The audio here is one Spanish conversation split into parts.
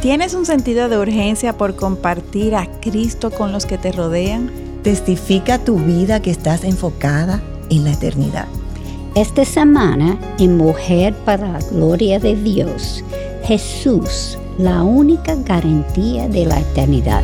¿Tienes un sentido de urgencia por compartir a Cristo con los que te rodean? Testifica tu vida que estás enfocada en la eternidad. Esta semana, en Mujer para la Gloria de Dios, Jesús, la única garantía de la eternidad.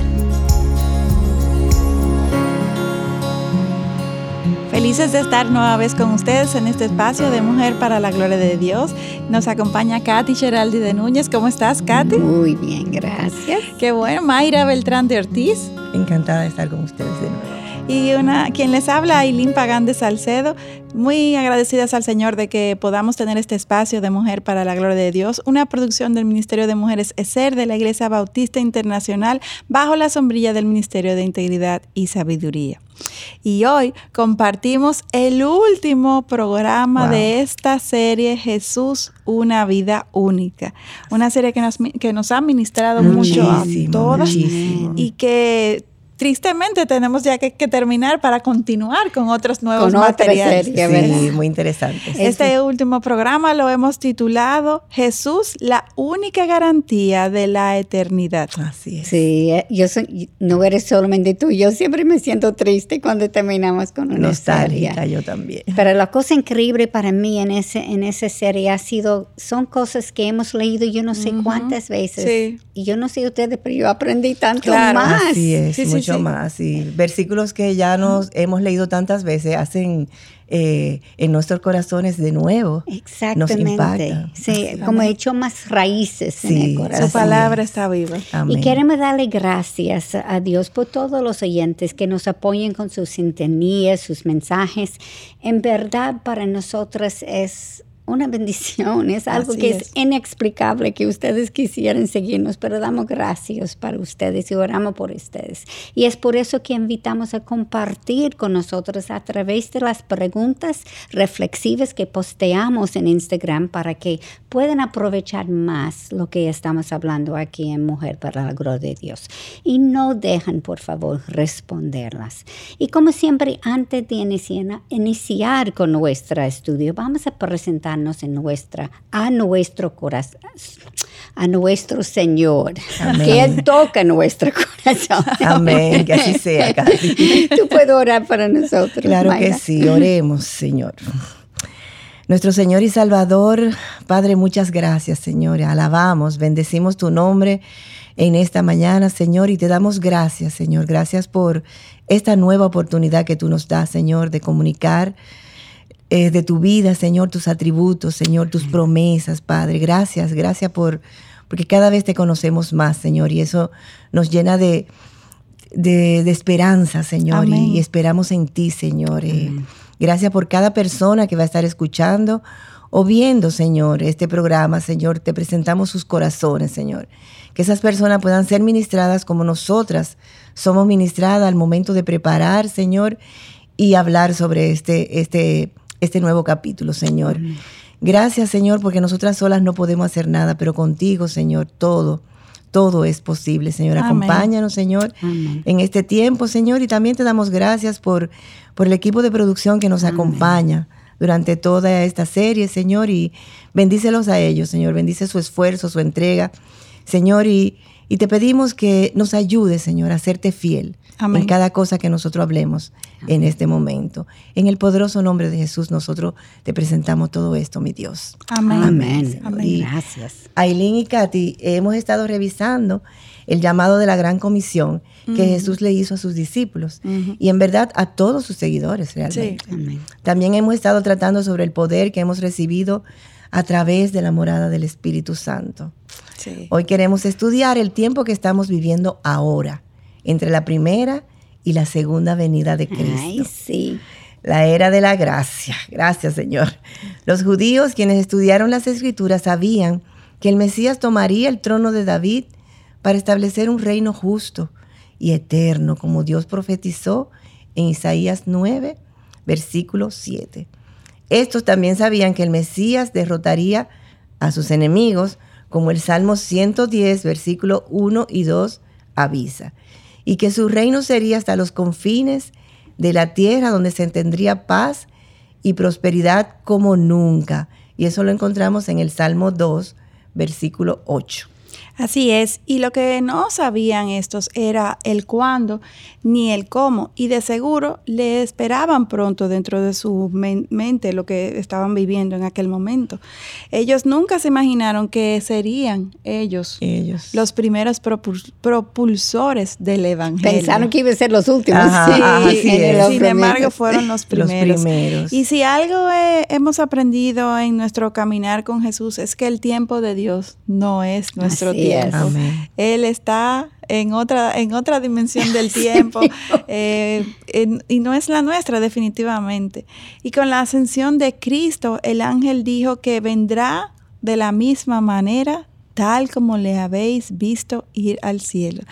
Felices de estar nueva vez con ustedes en este espacio de Mujer para la Gloria de Dios. Nos acompaña Katy Geraldi de Núñez. ¿Cómo estás, Katy? Muy bien, gracias. Qué bueno. Mayra Beltrán de Ortiz. Encantada de estar con ustedes de nuevo y una quien les habla, Aileen Pagán de Salcedo. Muy agradecidas al Señor de que podamos tener este espacio de Mujer para la Gloria de Dios, una producción del Ministerio de Mujeres ESER de la Iglesia Bautista Internacional bajo la sombrilla del Ministerio de Integridad y Sabiduría. Y hoy compartimos el último programa de esta serie Jesús, una vida única. Una serie que nos, que nos ha ministrado mucho a todas y que tristemente tenemos ya que, terminar para continuar con otros nuevos materiales. sí, muy interesante. Este último programa lo hemos titulado Jesús, la única garantía de la eternidad. Así es. Sí, eh, yo no eres solamente tú, yo siempre me siento triste cuando terminamos con una Nostálgica, yo también. Pero la cosa increíble para mí en ese en esa serie ha sido son cosas que hemos leído yo no sé cuántas veces. Sí. Y yo no sé ustedes, pero yo aprendí tanto más. Así es, sí, mucho más. Y versículos que ya nos hemos leído tantas veces hacen eh, en nuestros corazones de nuevo. Exactamente. Nos impactan. Sí, como he hecho más raíces en el corazón. Su palabra está viva. Y queremos darle gracias a Dios por todos los oyentes que nos apoyen con sus sintonías, sus mensajes. En verdad, para nosotros es una bendición, es algo que es. inexplicable que ustedes quisieran seguirnos, pero damos gracias para ustedes y oramos por ustedes. Y es por eso que invitamos a compartir con nosotros a través de las preguntas reflexivas que posteamos en Instagram para que puedan aprovechar más lo que estamos hablando aquí en Mujer para la Gloria de Dios. Y no dejen, por favor, responderlas. Y como siempre, antes de iniciar con nuestro estudio, vamos a presentar en nuestra, a nuestro corazón, a nuestro Señor, que Él toca nuestro corazón. Amén, que así sea. Tú puedes orar para nosotros. Claro que sí, oremos, Señor. Nuestro Señor y Salvador, Padre, muchas gracias, Señor. Alabamos, bendecimos tu nombre en esta mañana, Señor, y te damos gracias, Señor. Gracias por esta nueva oportunidad que tú nos das, Señor, de comunicar eh, de tu vida, Señor, tus atributos, Señor, tus promesas, Padre. Gracias, gracias por, porque cada vez te conocemos más, Señor, y eso nos llena de, de, esperanza, Señor, y, esperamos en ti, Señor. Eh, gracias por cada persona que va a estar escuchando o viendo, Señor, este programa, Señor. Te presentamos sus corazones, Señor. Que esas personas puedan ser ministradas como nosotras somos ministradas al momento de preparar, Señor, y hablar sobre este, este este nuevo capítulo, Señor. Gracias, Señor, porque nosotras solas no podemos hacer nada, pero contigo, Señor, todo, todo es posible, Señor. Acompáñanos, Señor, en este tiempo, Señor, y también te damos gracias por, por el equipo de producción que nos acompaña durante toda esta serie, Señor, y bendícelos a ellos, Señor, bendice su esfuerzo, su entrega, Señor, y, y te pedimos que nos ayude, Señor, a serte fiel en cada cosa que nosotros hablemos en este momento. En el poderoso nombre de Jesús, nosotros te presentamos todo esto, mi Dios. Amén. Amén. Gracias. Aileen y Katy, hemos estado revisando el llamado de la gran comisión que Jesús le hizo a sus discípulos y en verdad a todos sus seguidores realmente. También hemos estado tratando sobre el poder que hemos recibido a través de la morada del Espíritu Santo. Hoy queremos estudiar el tiempo que estamos viviendo ahora entre la primera y la segunda venida de Cristo. Ay, sí. La era de la gracia. Gracias, Señor. Los judíos, quienes estudiaron las escrituras, sabían que el Mesías tomaría el trono de David para establecer un reino justo y eterno, como Dios profetizó en Isaías 9, versículo 7. Estos también sabían que el Mesías derrotaría a sus enemigos, como el Salmo 110, versículo 1 y 2 avisa y que su reino sería hasta los confines de la tierra donde se tendría paz y prosperidad como nunca. Y eso lo encontramos en el Salmo 2, versículo 8. Así es, y lo que no sabían estos era el cuándo ni el cómo, y de seguro le esperaban pronto dentro de su mente lo que estaban viviendo en aquel momento. Ellos nunca se imaginaron que serían ellos, ellos. los primeros propulsores del Evangelio. Pensaron que iban a ser los últimos. sí, sin embargo fueron los primeros. Y si algo hemos aprendido en nuestro caminar con Jesús es que el tiempo de Dios no es nuestro tiempo. Él está en otra, en otra dimensión del tiempo eh, y no es la nuestra definitivamente. Y con la ascensión de Cristo, el ángel dijo que vendrá de la misma manera tal como le habéis visto ir al cielo.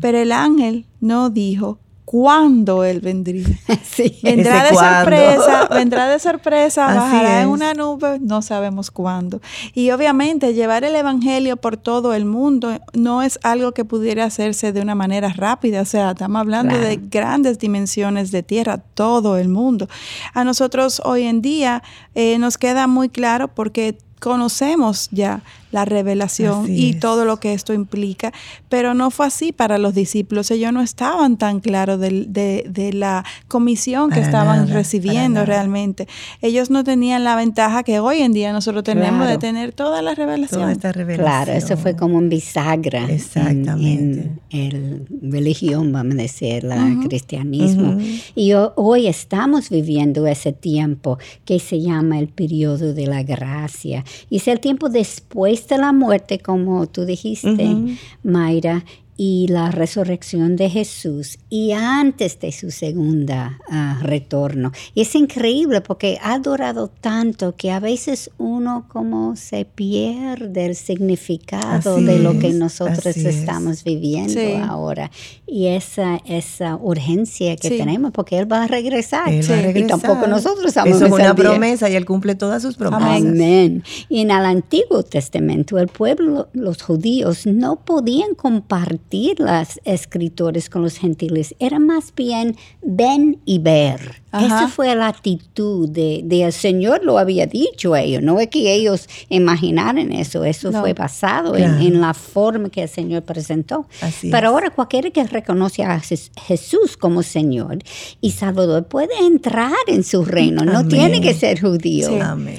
Pero el ángel no dijo cuándo él vendría. vendrá de sorpresa, vendrá de sorpresa, bajará en una nube, no sabemos cuándo. Y obviamente llevar el evangelio por todo el mundo no es algo que pudiera hacerse de una manera rápida, o sea, estamos hablando de grandes dimensiones de tierra, todo el mundo. A nosotros hoy en día eh, nos queda muy claro porque conocemos ya la revelación y todo lo que esto implica, pero no fue así para los discípulos. Ellos no estaban tan claros de, la comisión que estaban recibiendo realmente. Ellos no tenían la ventaja que hoy en día nosotros tenemos de tener toda la revelación. Toda esta revelación. Claro, eso fue como un bisagra Exactamente. en, el religión, vamos a decir, el cristianismo. Y hoy estamos viviendo ese tiempo que se llama el periodo de la gracia. Y es el tiempo después de la muerte, como tú dijiste, Mayra, y la resurrección de Jesús y antes de su segunda ah, retorno. Y es increíble porque ha durado tanto que a veces uno como se pierde el significado de lo que nosotros estamos viviendo ahora. Y esa, esa urgencia que tenemos porque Él va a regresar. Y tampoco nosotros Eso es una promesa y Él cumple todas sus promesas. Amén. Y en el Antiguo Testamento el pueblo, los judíos, no podían compartir las escritores con los gentiles, era más bien ven y ver. Esa fue la actitud de, el Señor, lo había dicho a ellos, no es que ellos imaginaran eso, eso fue basado en, la forma que el Señor presentó. Pero ahora cualquiera que reconoce a Jesús como Señor y Salvador puede entrar en su reino, no tiene que ser judío.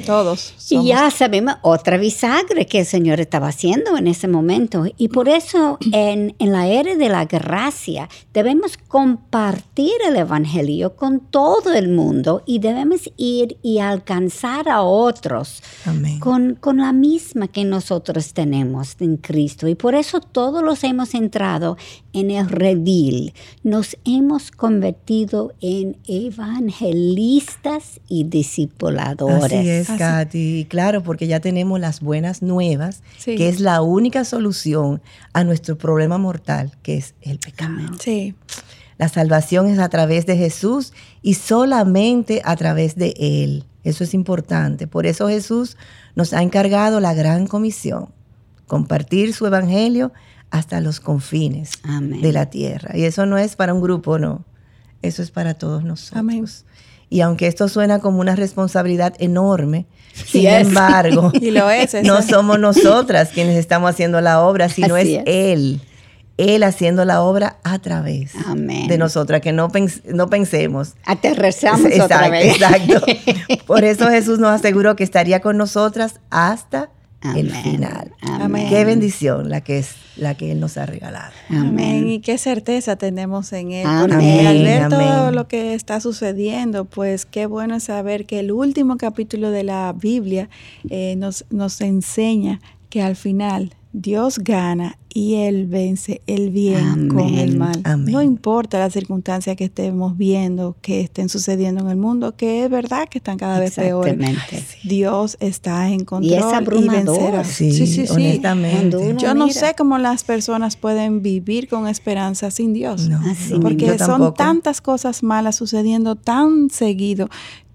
Todos. Y ya sabemos otra bisagra que el Señor estaba haciendo en ese momento. Y por eso en, en la era de la gracia debemos compartir el Evangelio con todo el mundo y debemos ir y alcanzar a otros Con, con la misma que nosotros tenemos en Cristo. Y por eso todos los hemos entrado en el redil. Nos hemos convertido en evangelistas y discipuladores. Así es, Katy. Claro, porque ya tenemos las buenas nuevas, que es la única solución a nuestro problema mortal, que es el pecado. Sí. La salvación es a través de Jesús y solamente a través de Él. Eso es importante. Por eso Jesús nos ha encargado la gran comisión, compartir su evangelio hasta los confines de la tierra. Y eso no es para un grupo, no. Eso es para todos nosotros. Y aunque esto suena como una responsabilidad enorme, sin embargo, no somos nosotras quienes estamos haciendo la obra, sino es Él él haciendo la obra a través de nosotras, que no, no pensemos. Aterrizamos otra vez. Exacto. Por eso Jesús nos aseguró que estaría con nosotras hasta el final. Amén. Qué bendición la que es la que Él nos ha regalado. Amén. Y qué certeza tenemos en Él. Porque al ver todo lo que está sucediendo, pues qué bueno saber que el último capítulo de la Biblia eh, nos, nos enseña que al final Dios gana y Él vence el bien con el mal. No importa la circunstancia que estemos viendo, que estén sucediendo en el mundo, que es verdad que están cada vez peor. Dios está en control y, vencerá. Sí, sí, sí. Yo no sé cómo las personas pueden vivir con esperanza sin Dios. porque son tantas cosas malas sucediendo tan seguido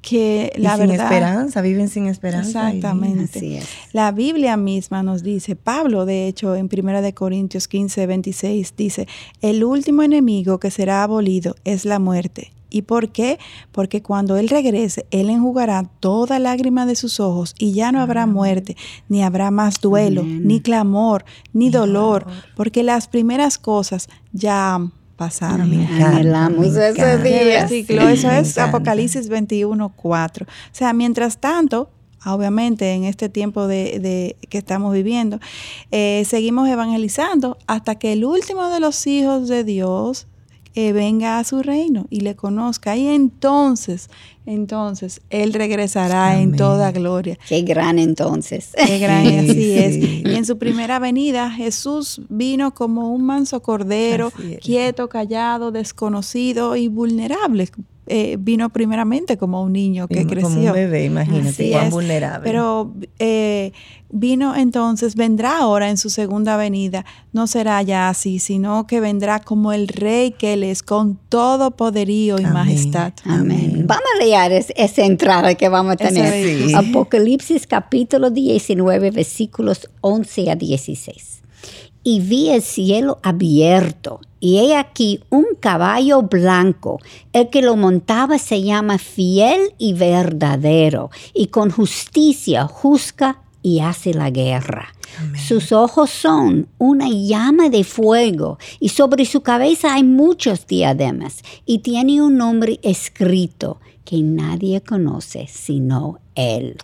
que la sin verdad, esperanza, viven sin esperanza. Exactamente. La Biblia misma nos dice, Pablo, de hecho, en 1 de Corintios 15, 26, dice, el último enemigo que será abolido es la muerte ¿Y por qué? Porque cuando Él regrese, Él enjugará toda lágrima de sus ojos y ya no habrá muerte, ni habrá más duelo, ni clamor, ni dolor, porque las primeras cosas ya pasaron. Anhelamos ese día. Eso es Apocalipsis 21, 4. O sea, mientras tanto, obviamente en este tiempo de, que estamos viviendo, eh, seguimos evangelizando hasta que el último de los hijos de Dios eh, venga a su reino y le conozca. Y entonces, entonces, Él regresará en toda gloria. Qué gran entonces. Qué gran, así es. Y en su primera venida, Jesús vino como un manso cordero, quieto, callado, desconocido y vulnerable eh, vino primeramente como un niño que creció. Como un bebé, imagínate, cuán vulnerable. Pero eh, vino entonces, vendrá ahora en su segunda venida, no será ya así, sino que vendrá como el rey que él es, con todo poderío y majestad. Amén. Vamos a leer esa entrada que vamos a tener. Apocalipsis capítulo 19, versículos 11 a 16 y vi el cielo abierto, y he aquí un caballo blanco. El que lo montaba se llama fiel y verdadero, y con justicia juzga y hace la guerra. Sus ojos son una llama de fuego, y sobre su cabeza hay muchos diademas, y tiene un nombre escrito que nadie conoce sino Él.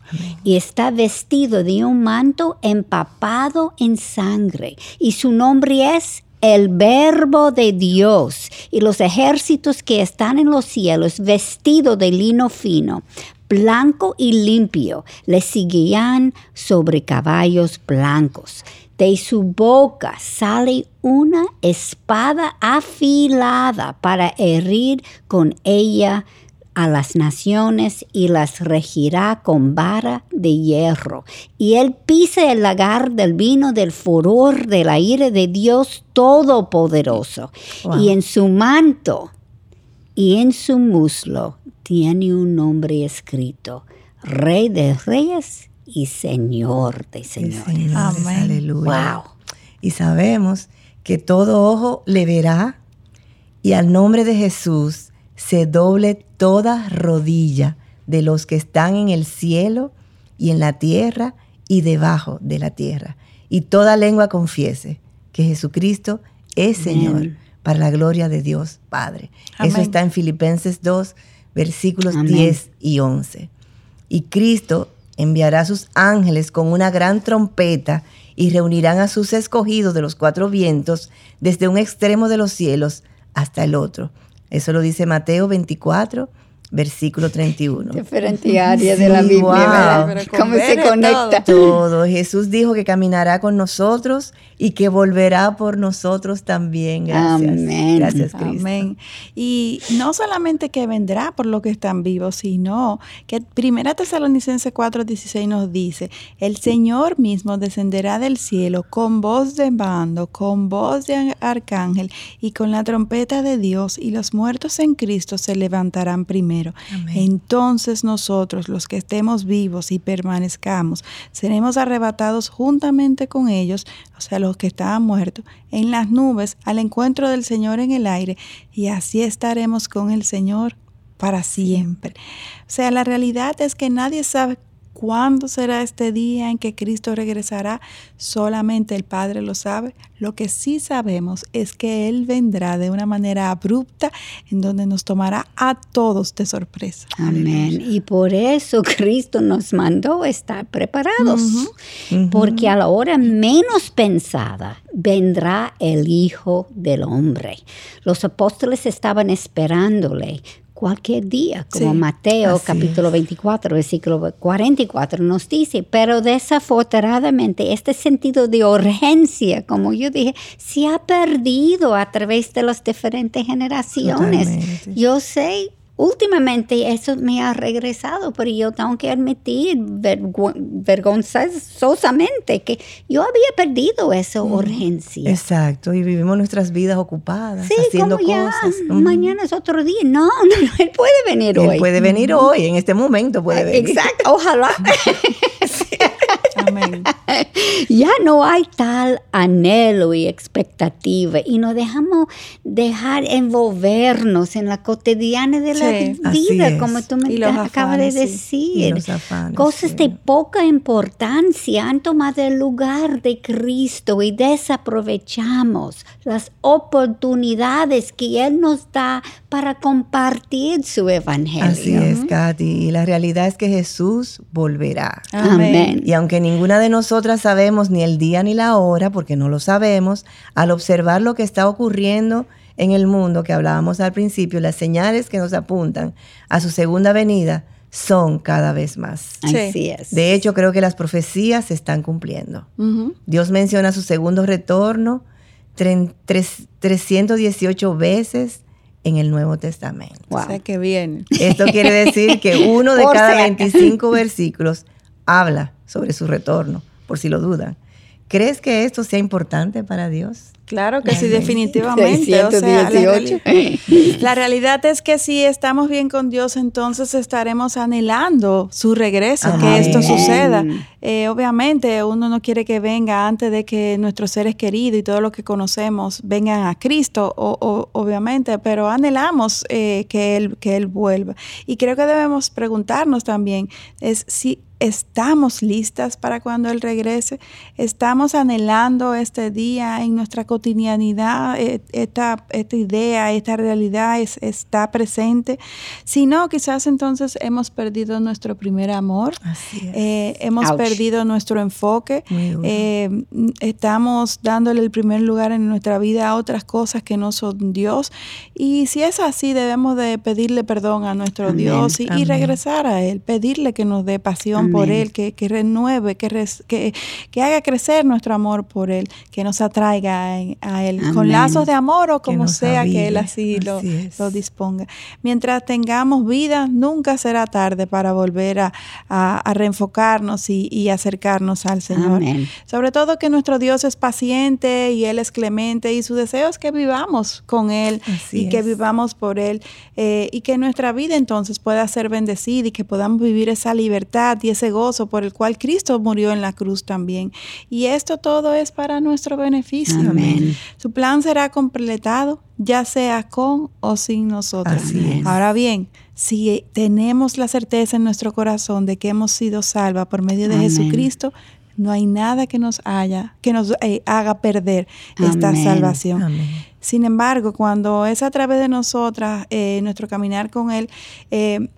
Y está vestido de un manto empapado en sangre. Y su nombre es el verbo de Dios. Y los ejércitos que están en los cielos, vestido de lino fino, blanco y limpio, le seguían sobre caballos blancos. De su boca sale una espada afilada para herir con ella a las naciones y las regirá con vara de hierro. Y él pisa el lagar del vino del furor del aire de Dios Todopoderoso. Y en su manto y en su muslo tiene un nombre escrito, Rey de Reyes y Señor de Señores. Amén. Aleluya. Wow. Y sabemos que todo ojo le verá y al nombre de Jesús se doble toda rodilla de los que están en el cielo y en la tierra y debajo de la tierra. Y toda lengua confiese que Jesucristo es Señor para la gloria de Dios Padre. Eso está en Filipenses 2, versículos 10 y 11. Y Cristo enviará a sus ángeles con una gran trompeta y reunirán a sus escogidos de los cuatro vientos desde un extremo de los cielos hasta el otro. Eso lo dice Mateo 24, versículo 31. Diferente área de la Biblia, ¿Cómo se conecta? Todo. Jesús dijo que caminará con nosotros y que volverá por nosotros también. Gracias. Amén. Gracias, Cristo. Amén. Y no solamente que vendrá por lo que están vivos, sino que Primera Tesalonicense 4:16 nos dice, el Señor mismo descenderá del cielo con voz de mando, con voz de arcángel y con la trompeta de Dios y los muertos en Cristo se levantarán primero entonces nosotros, los que estemos vivos y permanezcamos, seremos arrebatados juntamente con ellos, o sea, los que estaban muertos, en las nubes al encuentro del Señor en el aire, y así estaremos con el Señor para siempre. O sea, la realidad es que nadie sabe ¿Cuándo será este día en que Cristo regresará? Solamente el Padre lo sabe. Lo que sí sabemos es que Él vendrá de una manera abrupta en donde nos tomará a todos de sorpresa. Amén. Y por eso Cristo nos mandó estar preparados. Porque a la hora menos pensada vendrá el Hijo del Hombre. Los apóstoles estaban esperándole cualquier día, como Mateo capítulo 24, versículo 44 nos dice, pero desafortunadamente este sentido de urgencia, como yo dije, se ha perdido a través de las diferentes generaciones. Yo sé últimamente eso me ha regresado, pero yo tengo que admitir vergonzosamente que yo había perdido esa urgencia. Exacto, y vivimos nuestras vidas ocupadas, sí, haciendo como ya, cosas. Mañana es otro día. No, no, él puede venir hoy. Él puede venir hoy, en este momento puede venir. Exacto, ojalá. Amén. ya no hay tal anhelo y expectativa y nos dejamos dejar envolvernos en la cotidiana de la vida, como tú me acabas de decir. Cosas de poca importancia han tomado el lugar de Cristo y desaprovechamos las oportunidades que Él nos da para compartir su evangelio. Así es, Katy. Y la realidad es que Jesús volverá. Amén. Y aunque ninguna de nosotras sabemos ni el día ni la hora, porque no lo sabemos, al observar lo que está ocurriendo en el mundo que hablábamos al principio, las señales que nos apuntan a su segunda venida son cada vez más. Así es. De hecho, creo que las profecías se están cumpliendo. Dios menciona su segundo retorno 318 veces en el Nuevo Testamento. O sea que bien. Esto quiere decir que uno de cada 25 versículos habla sobre su retorno, por si lo dudan. ¿Crees que esto sea importante para Dios? Claro que sí, definitivamente. la, realidad es que si estamos bien con Dios, entonces estaremos anhelando su regreso, que esto suceda. Eh, obviamente, uno no quiere que venga antes de que nuestros seres queridos y todo lo que conocemos vengan a Cristo, o, obviamente, pero anhelamos eh, que, él, que Él vuelva. Y creo que debemos preguntarnos también, es si estamos listas para cuando Él regrese, estamos anhelando este día en nuestra cotidianidad, eh, esta, esta idea, esta realidad es, está presente. Si no, quizás entonces hemos perdido nuestro primer amor, eh, hemos perdido nuestro enfoque, eh, estamos dándole el primer lugar en nuestra vida a otras cosas que no son Dios. Y si es así, debemos de pedirle perdón a nuestro Dios y, y, regresar a Él, pedirle que nos dé pasión por Él, que, renueve, que, que, haga crecer nuestro amor por Él, que nos atraiga a, Él, con lazos de amor o como sea que Él así, lo, disponga. Mientras tengamos vida, nunca será tarde para volver a, reenfocarnos y, acercarnos al Señor. Sobre todo que nuestro Dios es paciente y Él es clemente y su deseo es que vivamos con Él y que vivamos por Él eh, y que nuestra vida entonces pueda ser bendecida y que podamos vivir esa libertad y ese gozo por el cual Cristo murió en la cruz también. Y esto todo es para nuestro beneficio. Amén. Su plan será completado, ya sea con o sin nosotros. Ahora bien, si tenemos la certeza en nuestro corazón de que hemos sido salvas por medio de Jesucristo, no hay nada que nos haya, que nos eh, haga perder esta salvación. Sin embargo, cuando es a través de nosotras, eh, nuestro caminar con Él, eh,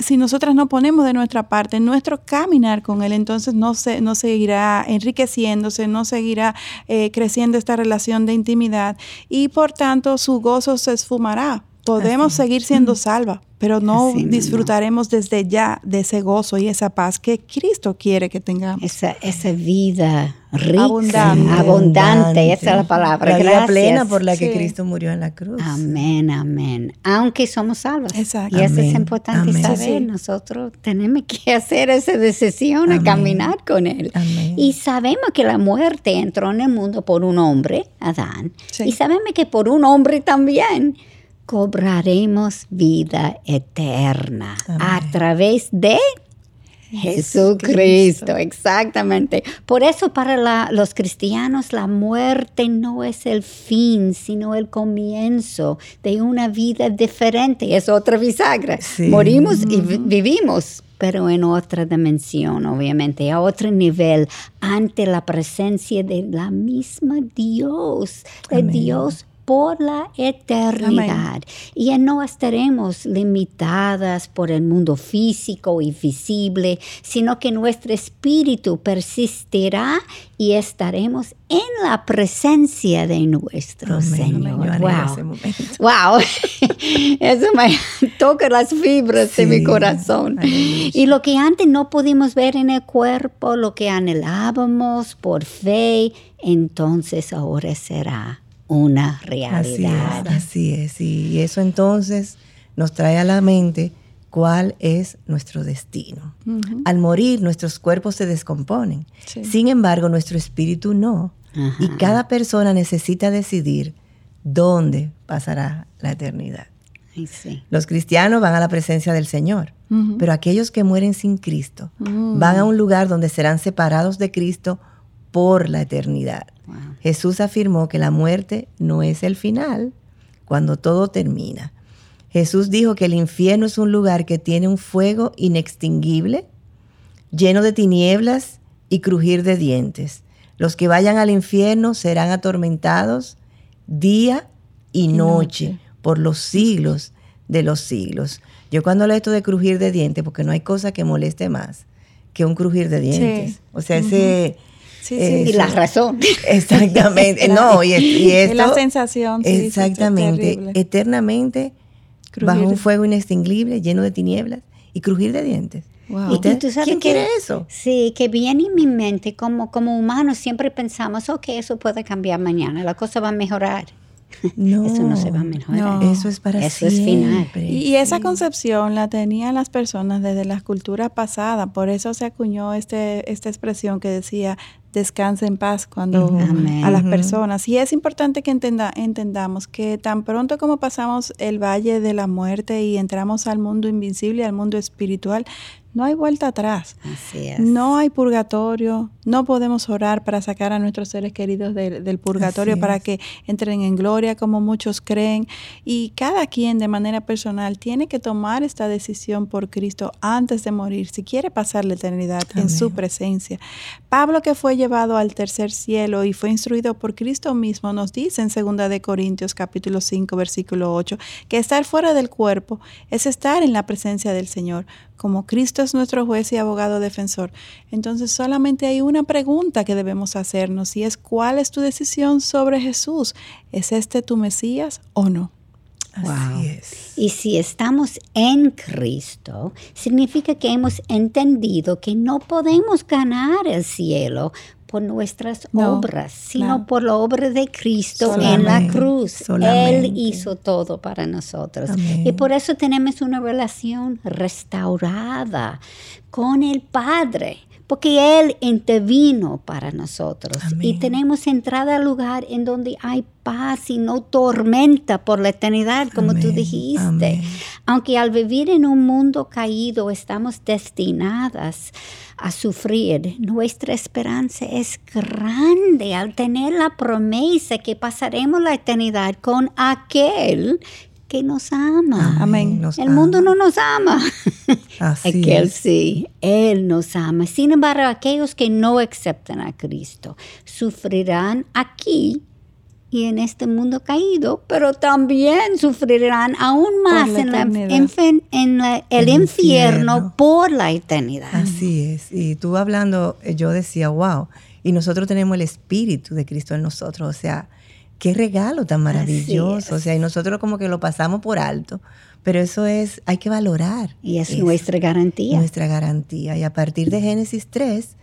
si nosotras no ponemos de nuestra parte nuestro caminar con Él, entonces no, se, no seguirá enriqueciéndose, no seguirá eh, creciendo esta relación de intimidad y por tanto su gozo se esfumará. Podemos seguir siendo salvas, pero no disfrutaremos desde ya de ese gozo y esa paz que Cristo quiere que tengamos. Esa, esa vida rica, abundante, abundante, esa es la palabra. La vida plena por la que Cristo murió en la cruz. Amén, amén. Aunque somos salvos. Exacto. Y eso es importante saber. Nosotros tenemos que hacer esa decisión a caminar con Él. Y sabemos que la muerte entró en el mundo por un hombre, Adán. Y sabemos que por un hombre también cobraremos vida eterna a través de Jesucristo, exactamente. Por eso para los cristianos la muerte no es el fin, sino el comienzo de una vida diferente. Es otra bisagra. Morimos y vivimos, pero en otra dimensión, obviamente, a otro nivel, ante la presencia de la misma Dios, de Dios por la eternidad. Y no estaremos limitadas por el mundo físico y visible, sino que nuestro espíritu persistirá y estaremos en la presencia de nuestro Señor. wow. wow. Eso me toca las fibras de mi corazón. Y lo que antes no pudimos ver en el cuerpo, lo que anhelábamos por fe, entonces ahora será una realidad. Así es, Y eso entonces nos trae a la mente cuál es nuestro destino. Al morir, nuestros cuerpos se descomponen. Sin embargo, nuestro espíritu no. Y cada persona necesita decidir dónde pasará la eternidad. Los cristianos van a la presencia del Señor, pero aquellos que mueren sin Cristo van a un lugar donde serán separados de Cristo por la eternidad. Jesús afirmó que la muerte no es el final, cuando todo termina. Jesús dijo que el infierno es un lugar que tiene un fuego inextinguible, lleno de tinieblas y crujir de dientes. Los que vayan al infierno serán atormentados día y, noche, por los siglos de los siglos. Yo cuando leo esto de crujir de dientes, porque no hay cosa que moleste más que un crujir de dientes. O sea, ese... Sí, y la razón. Exactamente. no, y, y la sensación. exactamente. eternamente bajo un fuego inextinguible, lleno de tinieblas y crujir de dientes. Wow. ¿Quién quiere eso? Sí, que viene en mi mente, como, como humanos siempre pensamos, ok, eso puede cambiar mañana, la cosa va a mejorar. No, eso no se va a mejorar. Eso es para eso Es final. Y, esa concepción la tenían las personas desde las culturas pasadas, por eso se acuñó este, esta expresión que decía descanse en paz cuando a las personas. Y es importante que entenda, entendamos que tan pronto como pasamos el valle de la muerte y entramos al mundo invisible, al mundo espiritual, no hay vuelta atrás. Así es. No hay purgatorio. No podemos orar para sacar a nuestros seres queridos del purgatorio para que entren en gloria como muchos creen. Y cada quien de manera personal tiene que tomar esta decisión por Cristo antes de morir, si quiere pasar la eternidad en su presencia. Pablo que fue llevado al tercer cielo y fue instruido por Cristo mismo nos dice en 2 de Corintios capítulo 5 versículo 8 que estar fuera del cuerpo es estar en la presencia del Señor como Cristo es nuestro juez y abogado defensor. Entonces solamente hay una pregunta que debemos hacernos y es ¿cuál es tu decisión sobre Jesús? ¿Es este tu Mesías o no? Así es. Y si estamos en Cristo, significa que hemos entendido que no podemos ganar el cielo por nuestras obras, sino por la obra de Cristo en la cruz. Él hizo todo para nosotros. Y por eso tenemos una relación restaurada con el Padre porque Él intervino para nosotros y tenemos entrada al lugar en donde hay paz y no tormenta por la eternidad, como tú dijiste. Aunque al vivir en un mundo caído estamos destinadas a sufrir, nuestra esperanza es grande al tener la promesa que pasaremos la eternidad con aquel que nos ama. Amén. el mundo no nos ama. Así Aquel sí, Él nos ama. Sin embargo, aquellos que no aceptan a Cristo sufrirán aquí y en este mundo caído, pero también sufrirán aún más en, el, infierno por la eternidad. Así es. Y tú hablando, eh, yo decía, wow, y nosotros tenemos el Espíritu de Cristo en nosotros, o sea, qué regalo tan maravilloso. O sea, y nosotros como que lo pasamos por alto. Pero eso es, hay que valorar. Y es nuestra garantía. Nuestra garantía. Y a partir de Génesis 3,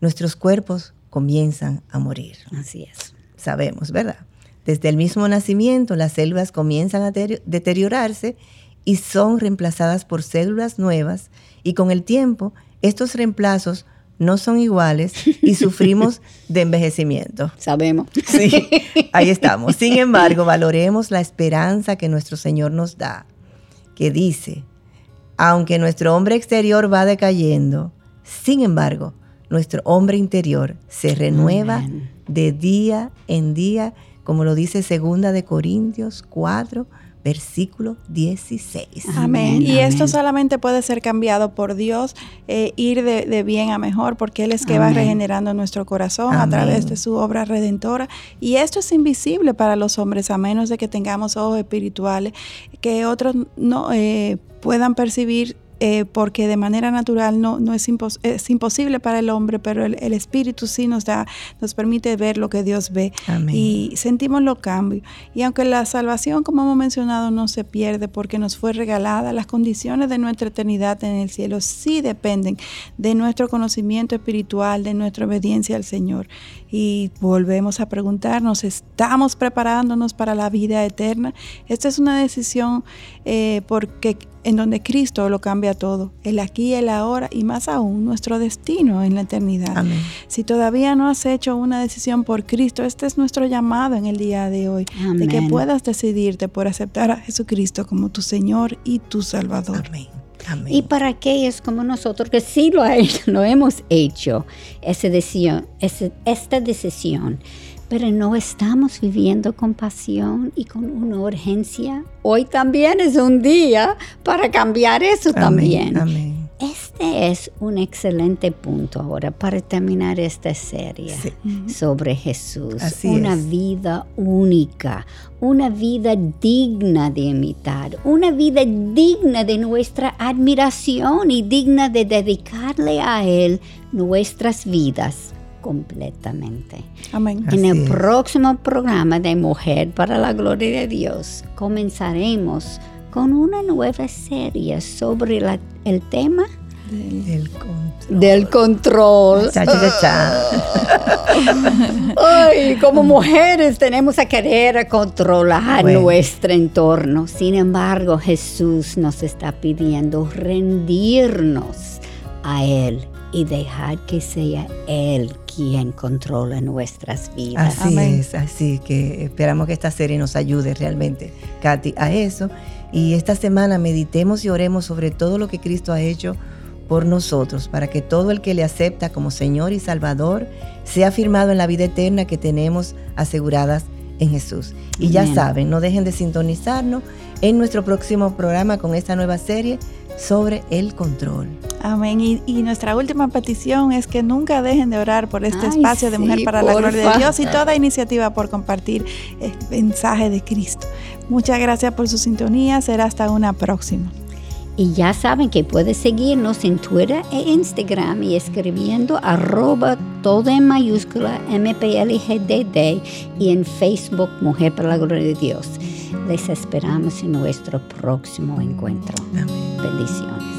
nuestros cuerpos comienzan a morir. Así es. Sabemos, ¿verdad? Desde el mismo nacimiento, las células comienzan a deteriorarse y son reemplazadas por células nuevas. Y con el tiempo, estos reemplazos no son iguales y sufrimos de envejecimiento. Sabemos. Sí, ahí estamos. Sin embargo, valoremos la esperanza que nuestro Señor nos da, que dice, aunque nuestro hombre exterior va decayendo, sin embargo, nuestro hombre interior se renueva de día en día, como lo dice segunda de Corintios 4, versículo 16. Amén. Y esto solamente puede ser cambiado por Dios, eh, ir de, bien a mejor, porque Él es que va regenerando nuestro corazón a través de su obra redentora. Y esto es invisible para los hombres, a menos de que tengamos ojos espirituales, que otros no eh, puedan percibir eh, porque de manera natural no, no es, es, imposible para el hombre, pero el, Espíritu sí nos da, nos permite ver lo que Dios ve y sentimos los cambios. Y aunque la salvación, como hemos mencionado, no se pierde porque nos fue regalada, las condiciones de nuestra eternidad en el cielo sí dependen de nuestro conocimiento espiritual, de nuestra obediencia al Señor. Y volvemos a preguntarnos, ¿estamos preparándonos para la vida eterna? Esta es una decisión eh, porque en donde Cristo lo cambia todo, el aquí, el ahora y más aún nuestro destino en la eternidad. Si todavía no has hecho una decisión por Cristo, este es nuestro llamado en el día de hoy, de que puedas decidirte por aceptar a Jesucristo como tu Señor y tu Salvador. Amén. Y para aquellos como nosotros que sí lo, lo hemos hecho, esa decisión, esta decisión, pero no estamos viviendo con pasión y con una urgencia, hoy también es un día para cambiar eso también. Amén. Este es un excelente punto ahora para terminar esta serie sobre Jesús. una vida única, una vida digna de imitar, una vida digna de nuestra admiración y digna de dedicarle a Él nuestras vidas completamente. Amén. En el próximo programa de Mujer para la Gloria de Dios comenzaremos con una nueva serie sobre el tema del, control. Del control. Ay, como mujeres tenemos que querer controlar nuestro entorno. Sin embargo, Jesús nos está pidiendo rendirnos a Él y dejar que sea Él quien controle nuestras vidas. Así es, así que esperamos que esta serie nos ayude realmente, Katy, a eso. Y esta semana meditemos y oremos sobre todo lo que Cristo ha hecho por nosotros, para que todo el que le acepta como Señor y Salvador sea firmado en la vida eterna que tenemos aseguradas en Jesús. Y ya saben, no dejen de sintonizarnos en nuestro próximo programa con esta nueva serie sobre el control. Amén. Y, nuestra última petición es que nunca dejen de orar por este espacio de Mujer para la Gloria de Dios y toda iniciativa por compartir el mensaje de Cristo. Muchas gracias por su sintonía. Será hasta una próxima. Y ya saben que pueden seguirnos en Twitter e Instagram y escribiendo arroba todo en mayúscula MPLGDD y en Facebook Mujer para la Gloria de Dios. Les esperamos en nuestro próximo encuentro. Bendiciones.